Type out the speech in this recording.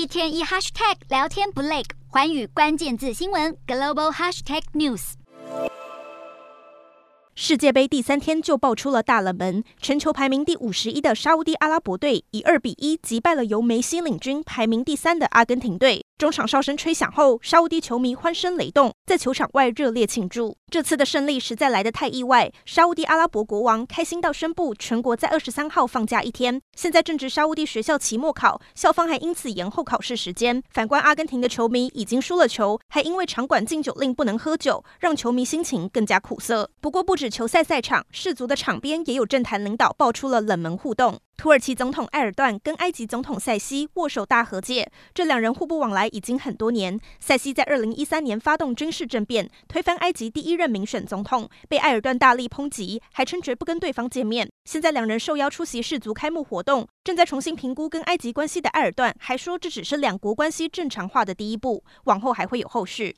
一天一 hashtag 聊天不累，环宇关键字新闻 global hashtag news。世界杯第三天就爆出了大冷门，全球排名第五十一的沙乌地阿拉伯队以二比一击败了由梅西领军排名第三的阿根廷队。中场哨声吹响后，沙乌地球迷欢声雷动，在球场外热烈庆祝。这次的胜利实在来得太意外，沙乌地阿拉伯国王开心到宣布全国在二十三号放假一天。现在正值沙乌地学校期末考，校方还因此延后考试时间。反观阿根廷的球迷已经输了球，还因为场馆禁酒令不能喝酒，让球迷心情更加苦涩。不过不止球赛赛场，世足的场边也有政坛领导爆出了冷门互动。土耳其总统埃尔段跟埃及总统塞西握手大和解，这两人互不往来已经很多年。塞西在二零一三年发动军事政变，推翻埃及第一任民选总统，被埃尔段大力抨击，还称绝不跟对方见面。现在两人受邀出席世足开幕活动，正在重新评估跟埃及关系的埃尔段还说，这只是两国关系正常化的第一步，往后还会有后续。